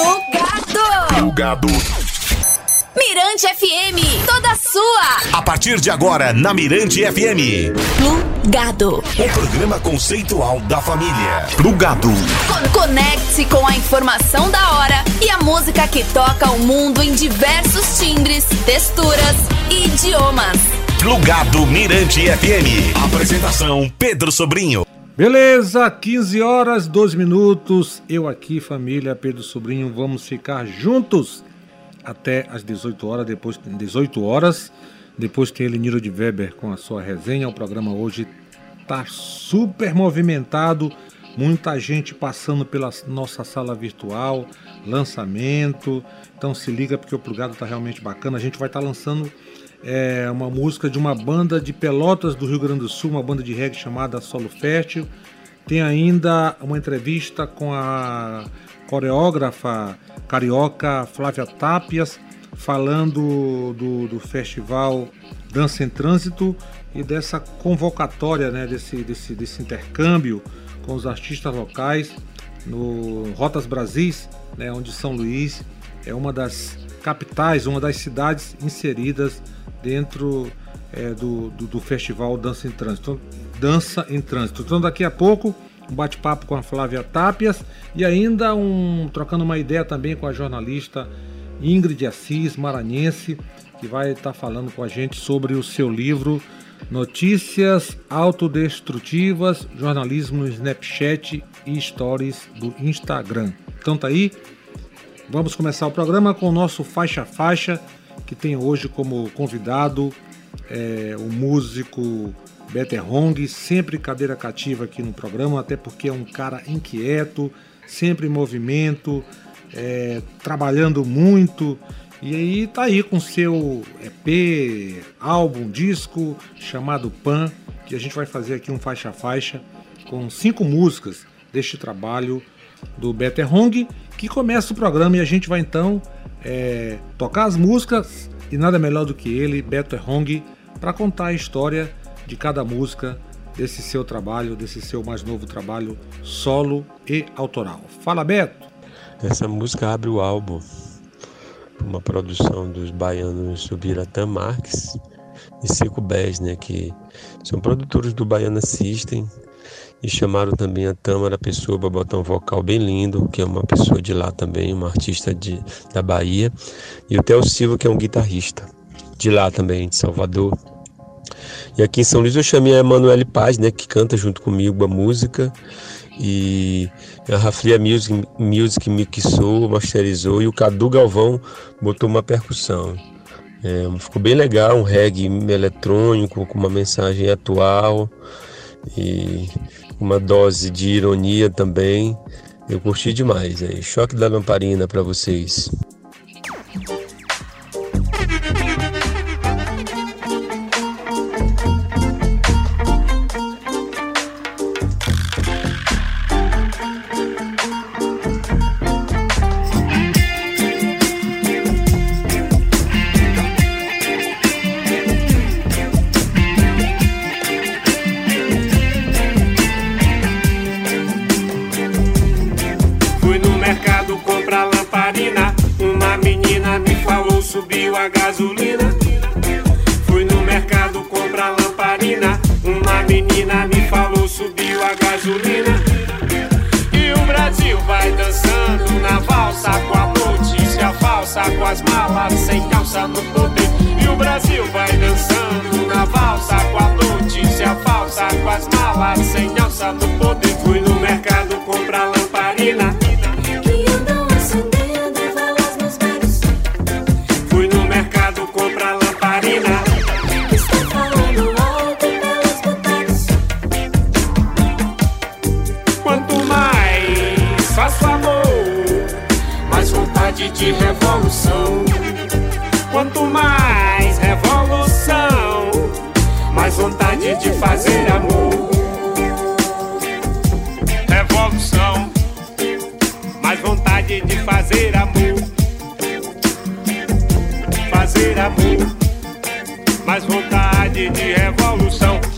Plugado. Plugado. Mirante FM, toda sua. A partir de agora, na Mirante FM. Plugado. O programa conceitual da família. Plugado. Con- Conecte-se com a informação da hora e a música que toca o mundo em diversos timbres, texturas e idiomas. Plugado Mirante FM. Apresentação Pedro Sobrinho. Beleza, 15 horas, 12 minutos. Eu aqui, família Pedro Sobrinho, vamos ficar juntos até as 18 horas. Depois, 18 horas, depois tem Eleniro de Weber com a sua resenha. O programa hoje tá super movimentado. Muita gente passando pela nossa sala virtual, lançamento. Então se liga porque o plugado tá realmente bacana. A gente vai estar lançando é, uma música de uma banda de Pelotas do Rio Grande do Sul, uma banda de reggae chamada Solo Fértil. Tem ainda uma entrevista com a coreógrafa carioca Flávia Tapias, falando do, do festival Dança em Trânsito e dessa convocatória, né, desse, desse, desse intercâmbio com os artistas locais no Rotas Brasis, né, onde São Luís é uma das capitais, uma das cidades inseridas dentro é, do, do, do festival Dança em Trânsito. Dança em Trânsito. Então daqui a pouco um bate-papo com a Flávia Tapias e ainda um trocando uma ideia também com a jornalista Ingrid Assis, maranhense, que vai estar falando com a gente sobre o seu livro Notícias Autodestrutivas, Jornalismo no Snapchat e Stories do Instagram. Então tá aí, vamos começar o programa com o nosso Faixa Faixa, que tem hoje como convidado é, o músico Better Hong, sempre cadeira cativa aqui no programa, até porque é um cara inquieto, sempre em movimento, é, trabalhando muito. E aí tá aí com seu EP, álbum, disco chamado Pan, que a gente vai fazer aqui um faixa faixa com cinco músicas deste trabalho do Better Hong, que começa o programa e a gente vai então é, tocar as músicas e nada melhor do que ele, Better Hong, para contar a história de cada música desse seu trabalho, desse seu mais novo trabalho solo e autoral. Fala, Beto! Essa música abre o álbum, uma produção dos baianos Subiratã Marques e Bez, né, que são produtores do Baiana System e chamaram também a Tâmara Pessoa para botar um vocal bem lindo, que é uma pessoa de lá também, uma artista de, da Bahia, e o Theo Silva, que é um guitarrista de lá também, de Salvador. E aqui em São Luís eu chamei a Emanuele Paz, né, que canta junto comigo a música. E a Raflia Music, Music mixou, masterizou e o Cadu Galvão botou uma percussão. É, ficou bem legal, um reggae eletrônico com uma mensagem atual e uma dose de ironia também. Eu curti demais. Aí. Choque da lamparina para vocês. A gasolina. Fui no mercado comprar lamparina. Uma menina me falou, subiu a gasolina. E o Brasil vai dançando na valsa com a notícia falsa, com as malas sem calça no poder. E o Brasil vai dançando na valsa com a notícia falsa, com as malas sem calça no poder. Fui no mercado comprar lamparina. Mais vontade de revolução. Quanto mais revolução, mais vontade de fazer amor. Revolução, mais vontade de fazer amor. Fazer amor, mais vontade de revolução.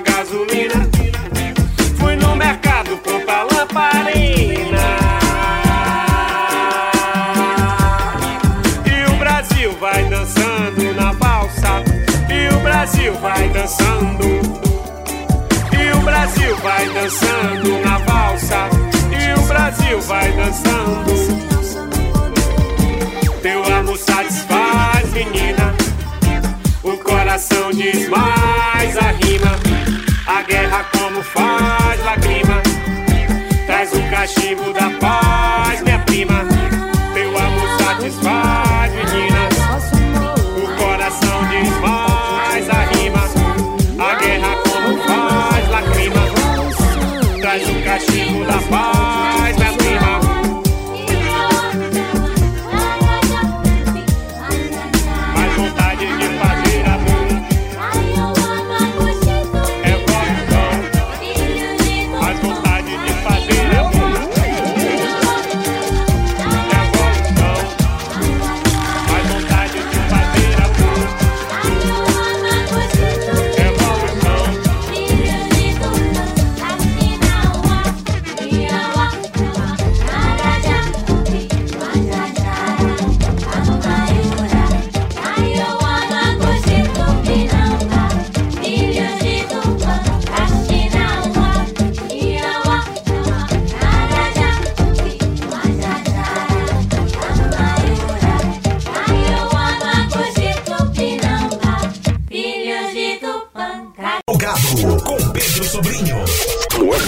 gasolina. Fui no mercado comprar lamparina. E o Brasil vai dançando na valsa. E o Brasil vai dançando. E o Brasil vai dançando na valsa. E o Brasil vai dançando. Teu amor satisfaz coração diz mais a rima. A guerra como faz lágrima. Traz o cachimbo da paz,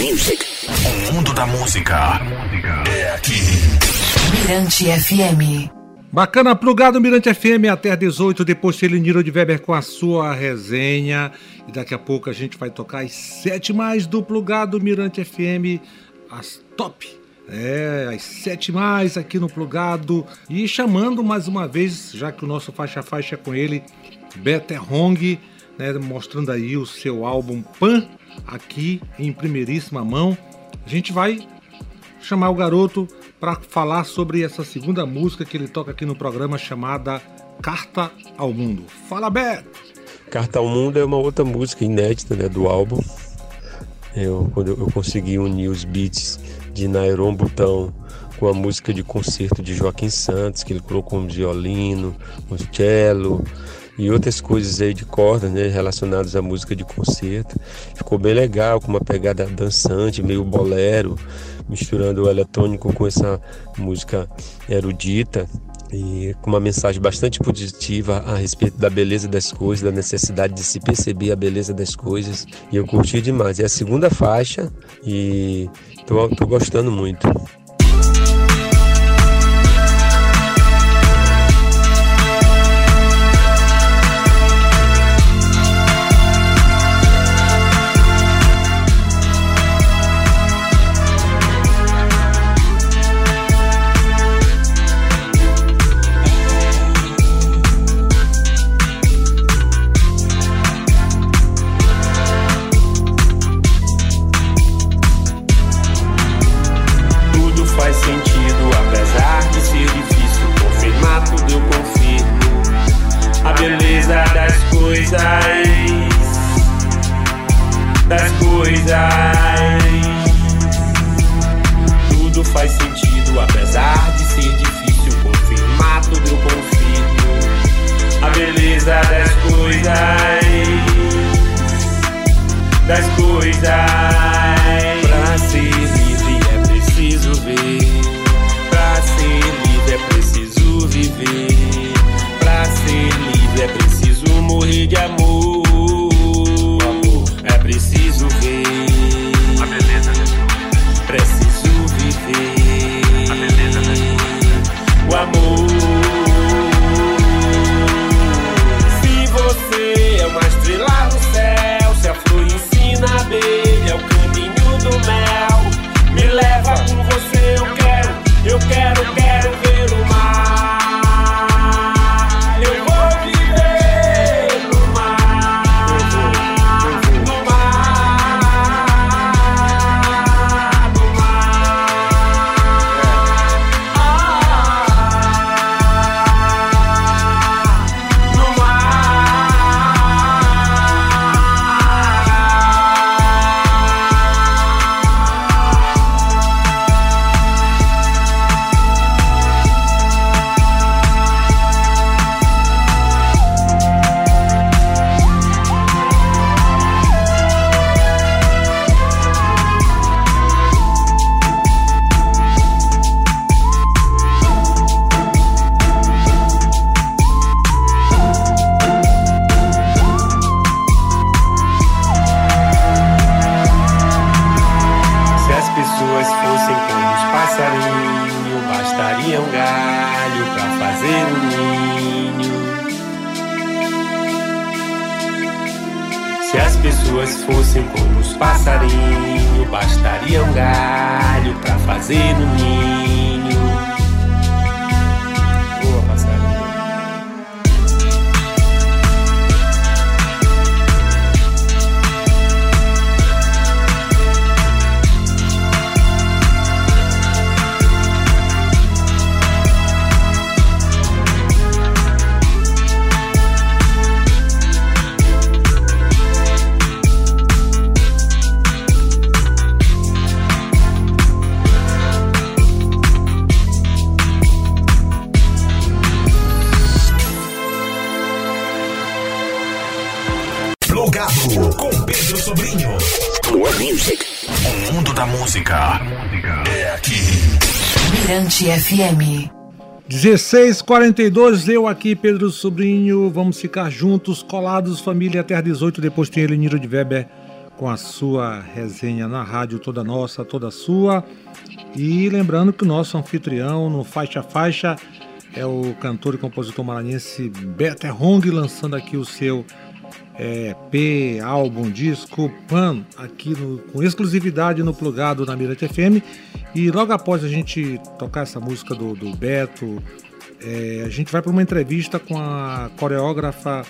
Music. O mundo da música é aqui. Mirante FM. Bacana, plugado Mirante FM até às 18, depois Celiniro de Weber com a sua resenha. E daqui a pouco a gente vai tocar as sete mais do plugado Mirante FM, as top. É, as sete mais aqui no plugado. E chamando mais uma vez, já que o nosso faixa a faixa é com ele, Better Hong, né, mostrando aí o seu álbum Pan aqui em primeiríssima mão. A gente vai chamar o garoto para falar sobre essa segunda música que ele toca aqui no programa chamada Carta ao Mundo. Fala, Beto! Carta ao Mundo é uma outra música inédita né, do álbum. Eu, quando eu consegui unir os beats de Nairon Butão com a música de concerto de Joaquim Santos, que ele colocou um violino, um cello e outras coisas aí de corda, né, relacionadas à música de concerto. Ficou bem legal, com uma pegada dançante, meio bolero, misturando o eletrônico com essa música erudita e com uma mensagem bastante positiva a respeito da beleza das coisas, da necessidade de se perceber a beleza das coisas. E eu curti demais. É a segunda faixa e tô, tô gostando muito. Faz sentido, apesar de ser difícil confirmar tudo eu confirmo. A beleza das coisas, das coisas. Tudo faz sentido, apesar de ser difícil confirmar tudo eu confirmo. A beleza das coisas das coisas. Pra ser preciso ver. Pra ser livre é preciso viver. Pra ser livre é preciso morrer de amor. É preciso ver. A beleza Preciso viver. A beleza O amor. Se você é uma estrela no céu, Music. O mundo da música é aqui. Mirante FM. 1642, eu aqui, Pedro Sobrinho. Vamos ficar juntos, colados, família, até às 18. Depois tem Eleniro de Weber com a sua resenha na rádio, toda nossa, toda sua. E lembrando que o nosso anfitrião no Faixa Faixa é o cantor e compositor maranhense Beto Hong, lançando aqui o seu EP, álbum, disco, PAN, aqui no- com exclusividade no Plugado na Mirante FM. E logo após a gente tocar essa música do, do Beto, é, a gente vai para uma entrevista com a coreógrafa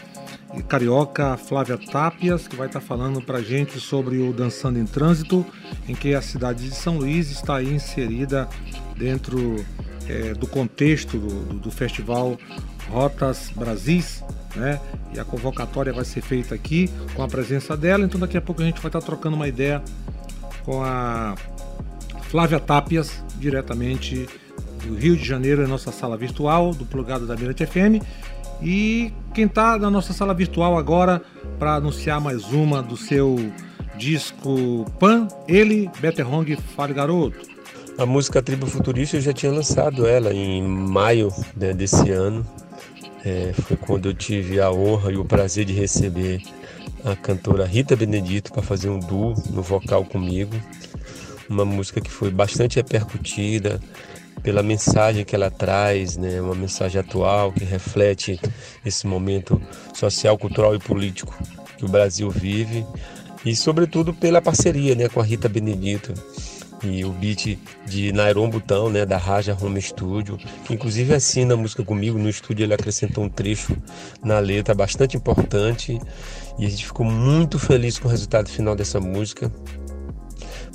carioca Flávia Tapias, que vai estar falando para a gente sobre o Dançando em Trânsito, em que a cidade de São Luís está inserida dentro é, do contexto do- do festival Rotas Brasis, né? E a convocatória vai ser feita aqui com a presença dela, então daqui a pouco a gente vai estar trocando uma ideia com a Flávia Tapias, diretamente do Rio de Janeiro, em nossa sala virtual do Plugado da Mirante FM. E quem está na nossa sala virtual agora para anunciar mais uma do seu disco Pan, ele, Beterhong, Fale Garoto. A música Tribo Futurista eu já tinha lançado ela em maio né, desse ano. É, foi quando eu tive a honra e o prazer de receber a cantora Rita Benedito para fazer um duo no vocal comigo. Uma música que foi bastante repercutida pela mensagem que ela traz, né, uma mensagem atual que reflete esse momento social, cultural e político que o Brasil vive. E sobretudo pela parceria, né, com a Rita Benedito e o beat de Nairon Butão, né, da Raja Home Studio, inclusive assina a música comigo no estúdio, ele acrescentou um trecho na letra bastante importante e a gente ficou muito feliz com o resultado final dessa música.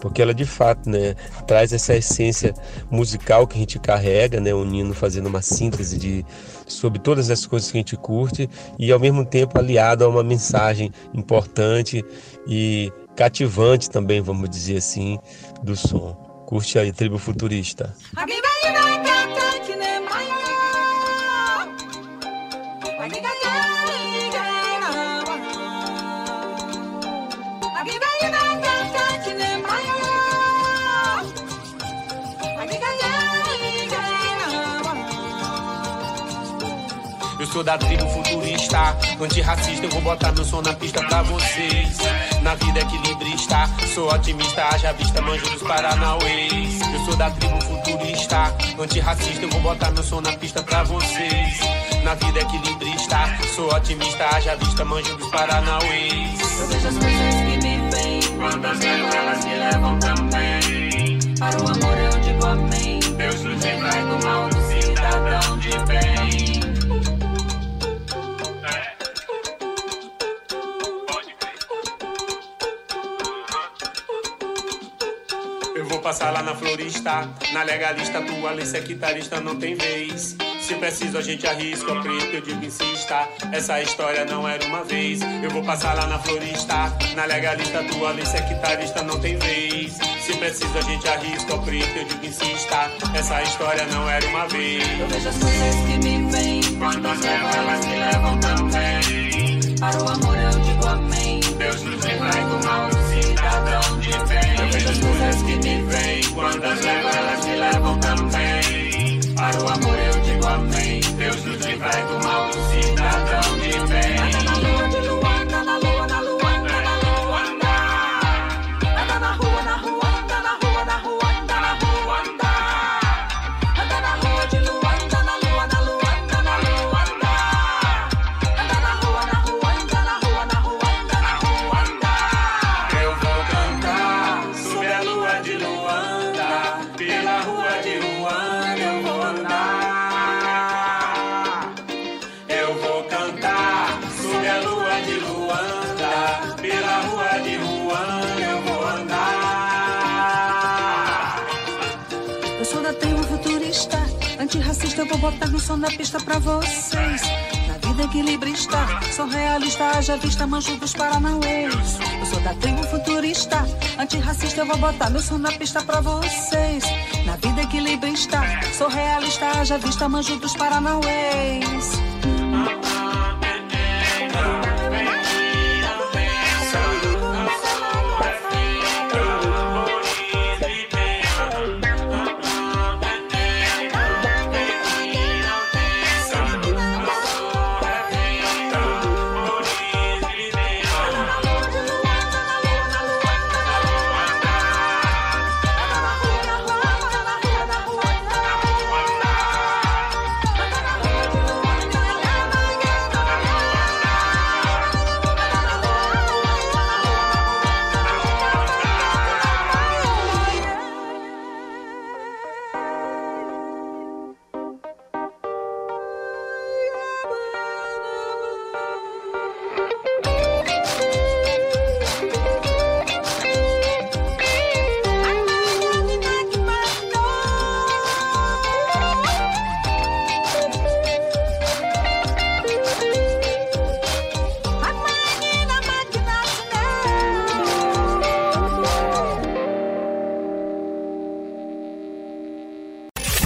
Porque ela de fato, né, traz essa essência musical que a gente carrega, né, unindo, fazendo uma síntese de sobre todas as coisas que a gente curte e ao mesmo tempo aliado a uma mensagem importante e cativante também, vamos dizer assim, do som. Curte aí, Tribo Futurista. Sou da tribo futurista, antirracista, eu vou botar meu som na pista pra vocês. Na vida equilibrista, sou otimista, haja vista, manjo dos Paranauês. Eu sou da tribo futurista, antirracista, eu vou botar meu som na pista pra vocês. Na vida equilibrista, sou otimista, haja vista, manjo dos Paranauês. Eu vejo as coisas que me vêm. Quantas levam, elas me levam também. Para o amor eu digo amém. Deus nos livrai do mal do cidadão de bem. Passar lá na florista, na legalista, tua Alice é guitarrista, não tem vez. Se preciso a gente arrisca, eu preto, eu digo insista. Essa história não era uma vez. Eu vou passar lá na florista, na legalista, tua Alice é guitarrista, não tem vez. Se preciso a gente arrisca, eu preto, eu digo insista. Essa história não era uma vez. Eu vejo as coisas que me vêm. Quantas levam, elas me levam também. Para o amor eu digo amém. Deus nos livrai do mal as coisas que me vêm. Quantas levam, elas me levam também. Para o amor eu digo amém. Deus nos livrai do mal eu vou botar no som da pista pra vocês. Na vida equilibrista, sou realista, haja vista, manjo dos paranauês. Eu sou da tribo futurista, antirracista, eu vou botar meu som na pista pra vocês. Na vida equilibrista, sou realista, haja vista, manjo dos paranauês.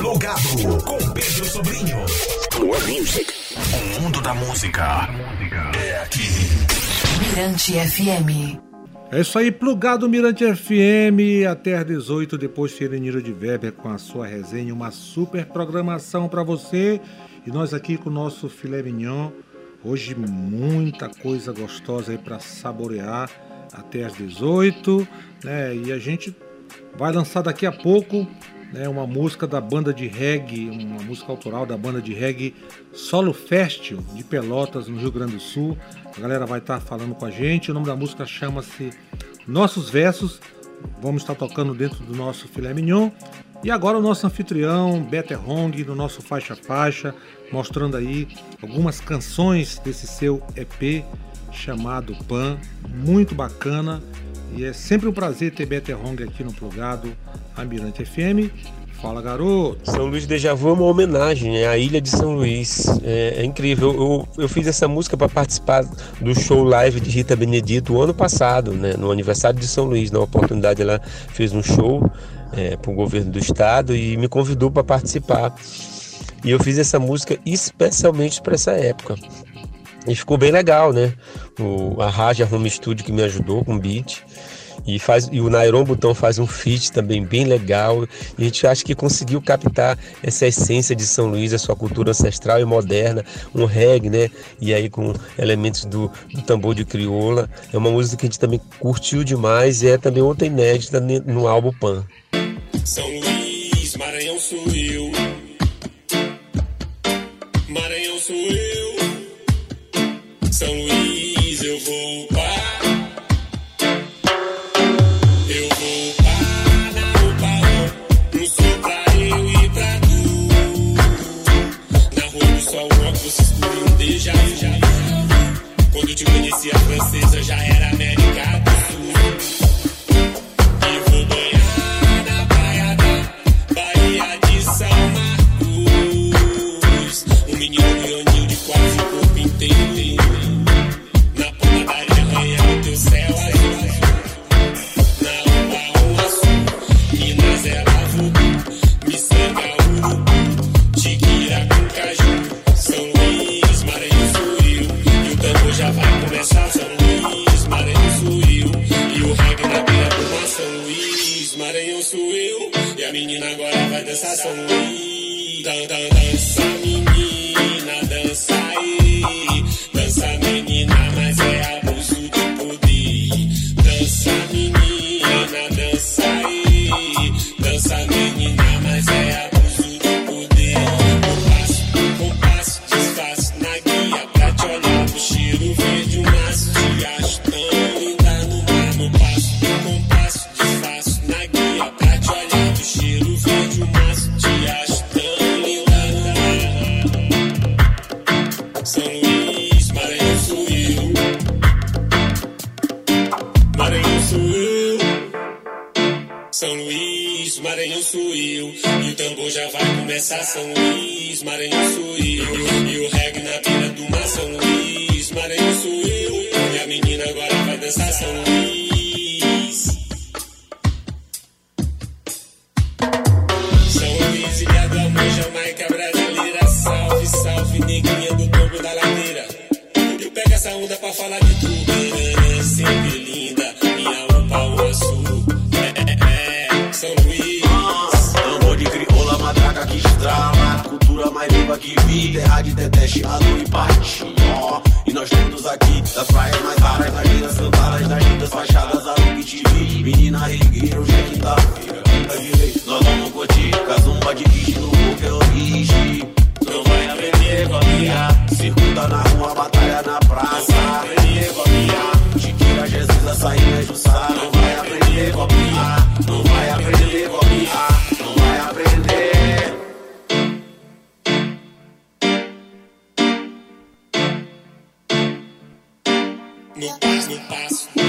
Plugado com Pedro Sobrinho. More Music. O mundo da música é aqui. Mirante FM. É isso aí, plugado Mirante FM até às 18, depois Sereniro de Weber com a sua resenha, uma super programação para você. E nós aqui com o nosso filé mignon, hoje muita coisa gostosa aí para saborear até às 18, né? E a gente vai lançar daqui a pouco né, uma música da banda de reggae, uma música autoral da banda de reggae Solo Festival de Pelotas, no Rio Grande do Sul. A galera vai estar falando com a gente. O nome da música chama-se Nossos Versos. Vamos estar tocando dentro do nosso filé mignon. E agora o nosso anfitrião, Better Hong, no nosso Faixa Faixa, mostrando aí algumas canções desse seu EP chamado Pan, muito bacana. E é sempre um prazer ter Better Hong aqui no Plugado, a Mirante FM. Fala, garoto! São Luís Deja Vu é uma homenagem à ilha de São Luís. É, é incrível. Eu, eu, fiz essa música para participar do show live de Rita Benedito ano passado, né, no aniversário de São Luís. Na oportunidade, ela fez um show é, para o governo do estado e me convidou para participar. E eu fiz essa música especialmente para essa época. E ficou bem legal, né? O, a Raja Home Studio que me ajudou com o beat. E, faz, e o Nairon Butão faz um feat também bem legal. E a gente acha que conseguiu captar essa essência de São Luís, a sua cultura ancestral e moderna, um reggae, né? E aí com elementos do, do tambor de crioula. É uma música que a gente também curtiu demais e é também outra inédita no álbum Pan. São Luís, Maranhão sou eu. Maranhão sou eu. São Luís, menina agora vai dançar São Luís. Dan, dan, Maranhão sou eu. Não vai aprender a copiar Não vai aprender No passo, no passo,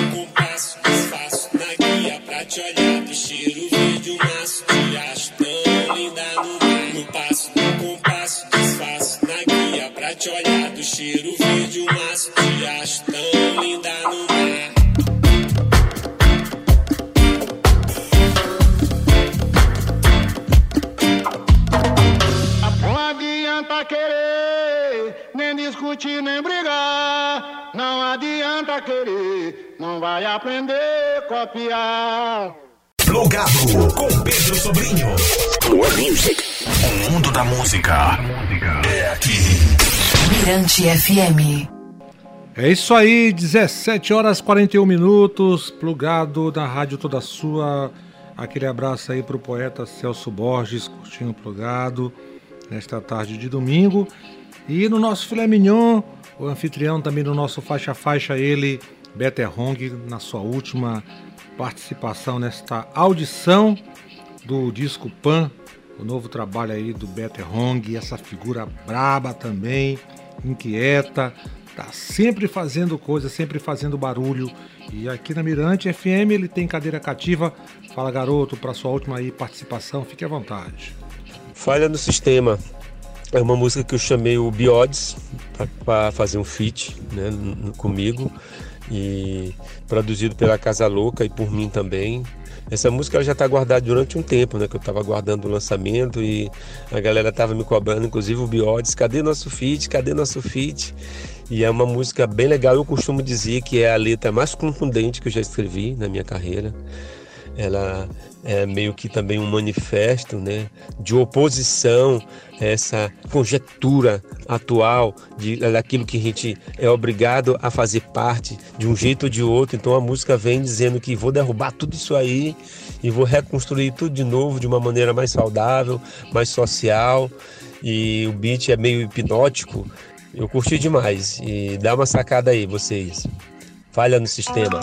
copiar. Plugado com Pedro Sobrinho. Plug Music. O mundo da música é aqui. Mirante FM. É isso aí, 17 horas 41 minutos, plugado na rádio toda sua. Aquele abraço aí pro poeta Celso Borges, curtindo plugado, nesta tarde de domingo. E no nosso filé mignon, o anfitrião também do nosso faixa faixa, ele, Better Hong, na sua última participação nesta audição do disco Pan, o novo trabalho aí do Better Hong, essa figura braba também, inquieta, tá sempre fazendo coisa, sempre fazendo barulho. E aqui na Mirante FM ele tem cadeira cativa. Fala garoto, para sua última aí participação, fique à vontade. Falha no sistema. É uma música que eu chamei o Biodes para fazer um feat né, comigo e produzido pela Casa Louca e por mim também. Essa música já está guardada durante um tempo, né? Que eu estava aguardando o lançamento e a galera estava me cobrando, inclusive o Biodes, cadê nosso feat? Cadê nosso feat? E é uma música bem legal. Eu costumo dizer que é a letra mais contundente que eu já escrevi na minha carreira ela é meio que também um manifesto né, de oposição a essa conjectura atual de, daquilo que a gente é obrigado a fazer parte de um jeito ou de outro. Então a música vem dizendo que vou derrubar tudo isso aí e vou reconstruir tudo de novo de uma maneira mais saudável, mais social. E o beat é meio hipnótico. Eu curti demais. E dá uma sacada aí, vocês. Falha no sistema.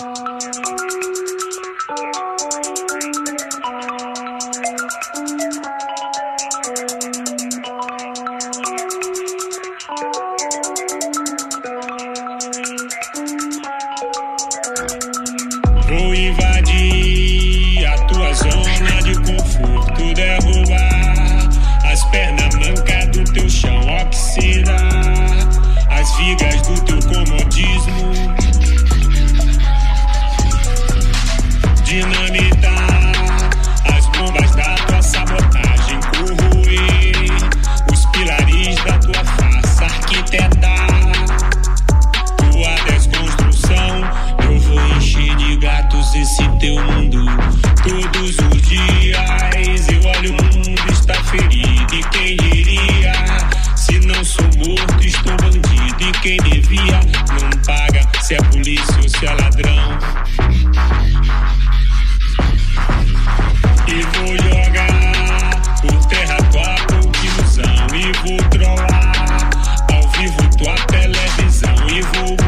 Trollar ao vivo tua televisão. E vou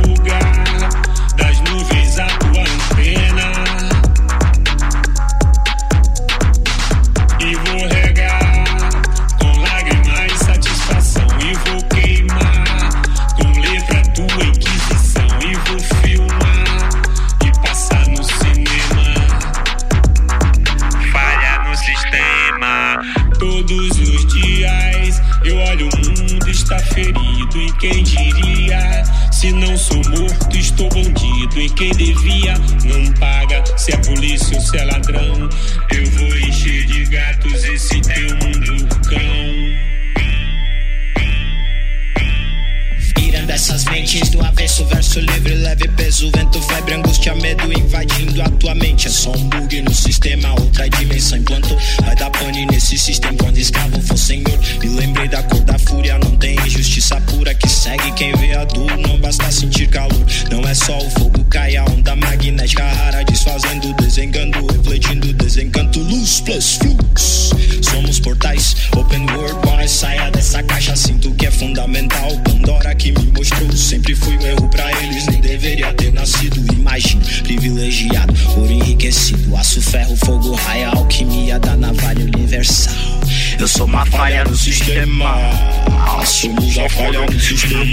sistema, outra dimensão implantou. Vai dar pane nesse sistema quando escravo for senhor. Me lembrei da cor da fúria, não tem injustiça pura que segue quem vê a dor. Não basta sentir calor, não é só o fogo cai, a onda magnética rara, desfazendo, desengando, refletindo, desencanto, luz plus flux. Somos portais, open world, bora saia dessa caixa, sinto que é fundamental. Pandora que me mostrou, sempre fui um erro pra eles, nem deveria ter nascido. Ouro enriquecido, aço, ferro, fogo, raia, alquimia da navalha universal. Eu sou uma falha no sistema, somos a falha no sistema.